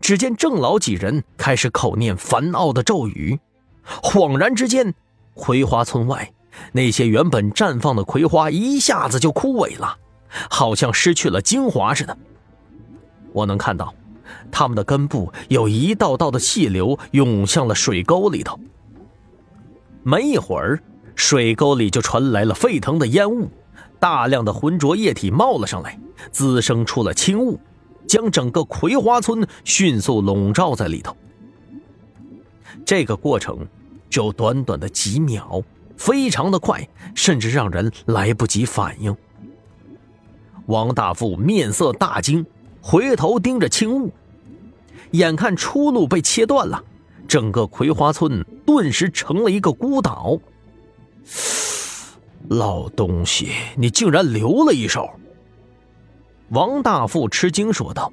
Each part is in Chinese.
只见郑老几人开始口念烦傲的咒语，恍然之间，葵花村外那些原本绽放的葵花一下子就枯萎了，好像失去了精华似的。我能看到，它们的根部有一道道的细流涌向了水沟里头。没一会儿，水沟里就传来了沸腾的烟雾，大量的浑浊液体冒了上来，滋生出了青雾。将整个葵花村迅速笼罩在里头。这个过程就短短的几秒，非常的快，甚至让人来不及反应。王大富面色大惊，回头盯着青雾，眼看出路被切断了，整个葵花村顿时成了一个孤岛。老东西，你竟然留了一手！王大富吃惊说道：“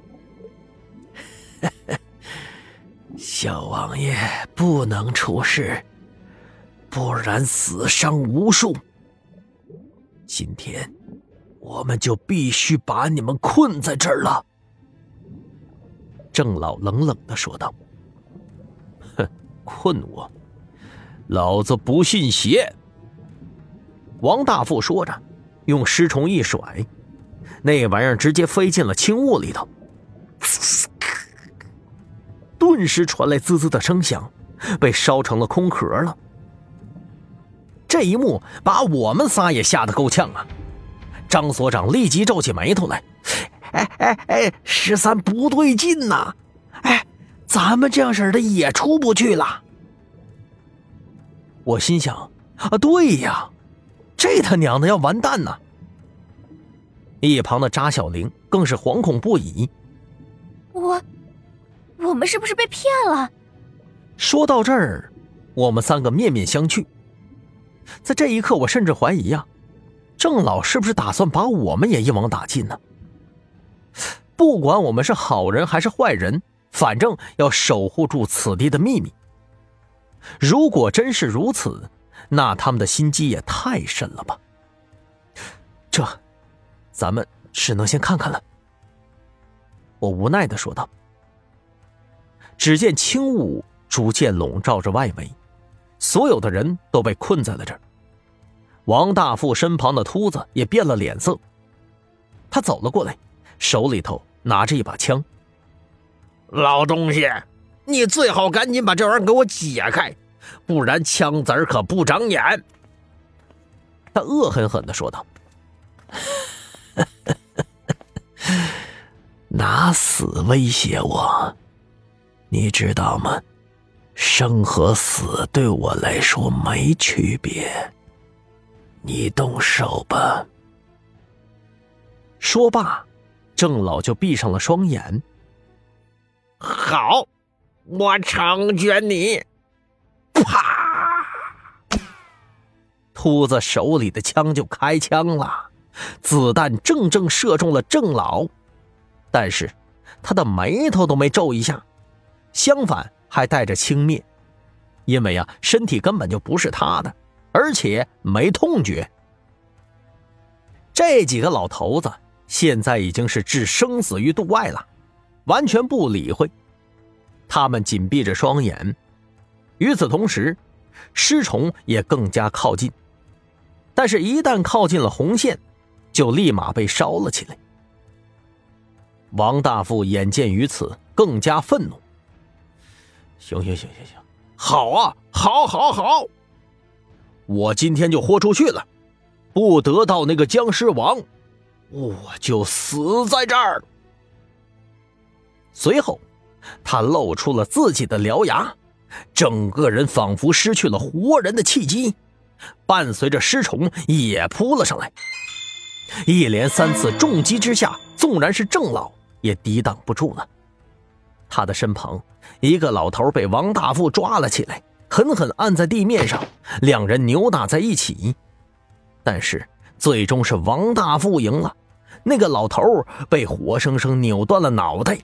小王爷不能出事，不然死伤无数。今天我们就必须把你们困在这儿了。”郑老冷冷的说道：“哼，困我？老子不信邪！”王大富说着，用尸虫一甩。那玩意儿直接飞进了青雾里头，顿时传来滋滋的声响，被烧成了空壳了。这一幕把我们仨也吓得够呛啊！张所长立即皱起眉头来：“哎哎哎，十三不对劲呐！哎，咱们这样式的也出不去了。”我心想：“啊，对呀，这他娘的要完蛋呐！”一旁的扎小玲更是惶恐不已。我，我们是不是被骗了？说到这儿，我们三个面面相觑。在这一刻，我甚至怀疑呀，郑老是不是打算把我们也一网打尽呢？不管我们是好人还是坏人，反正要守护住此地的秘密。如果真是如此，那他们的心机也太深了吧？这。咱们只能先看看了。”我无奈的说道。只见轻雾逐渐笼罩着外围，所有的人都被困在了这儿。王大富身旁的秃子也变了脸色，他走了过来，手里头拿着一把枪。老东西，你最好赶紧把这玩意儿给我解开，不然枪子儿可不长眼。他恶狠狠的说道。死威胁我，你知道吗？生和死对我来说没区别。你动手吧。说罢，郑老就闭上了双眼。好，我成全你。啪！秃子手里的枪就开枪了。子弹正正射中了郑老，但是他的眉头都没皱一下，相反还带着轻蔑，因为啊，身体根本就不是他的，而且没痛觉。这几个老头子现在已经是置生死于度外了，完全不理会。他们紧闭着双眼，与此同时，尸虫也更加靠近，但是，一旦靠近了红线。就立马被烧了起来。王大富眼见于此，更加愤怒。行行行行行，好啊，好，好，好！我今天就豁出去了，不得到那个僵尸王，我就死在这儿。随后，他露出了自己的獠牙，整个人仿佛失去了活人的气机，伴随着尸虫也扑了上来。一连三次重击之下，纵然是郑老也抵挡不住了。他的身旁，一个老头被王大富抓了起来，狠狠按在地面上，两人扭打在一起。但是最终是王大富赢了，那个老头被活生生扭断了脑袋，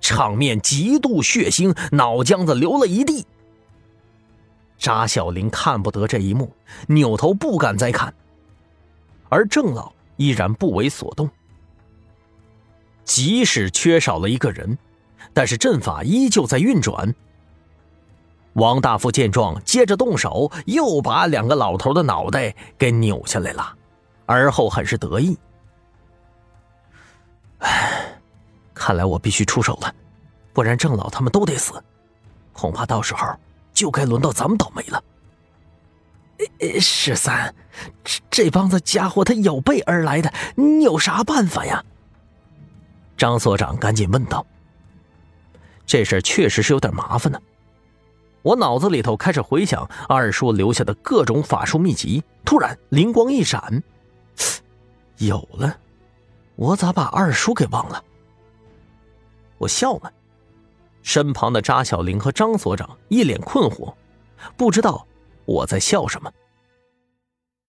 场面极度血腥，脑浆子流了一地。扎小林看不得这一幕，扭头不敢再看，而郑老。依然不为所动。即使缺少了一个人，但是阵法依旧在运转。王大夫见状，接着动手，又把两个老头的脑袋给扭下来了，而后很是得意。唉，看来我必须出手了，不然郑老他们都得死，恐怕到时候就该轮到咱们倒霉了。十三，这这帮子家伙他有备而来的，你有啥办法呀？张所长赶紧问道。这事确实是有点麻烦呢。我脑子里头开始回想二叔留下的各种法术秘籍，突然灵光一闪，有了！我咋把二叔给忘了？我笑了，身旁的扎小玲和张所长一脸困惑，不知道我在笑什么。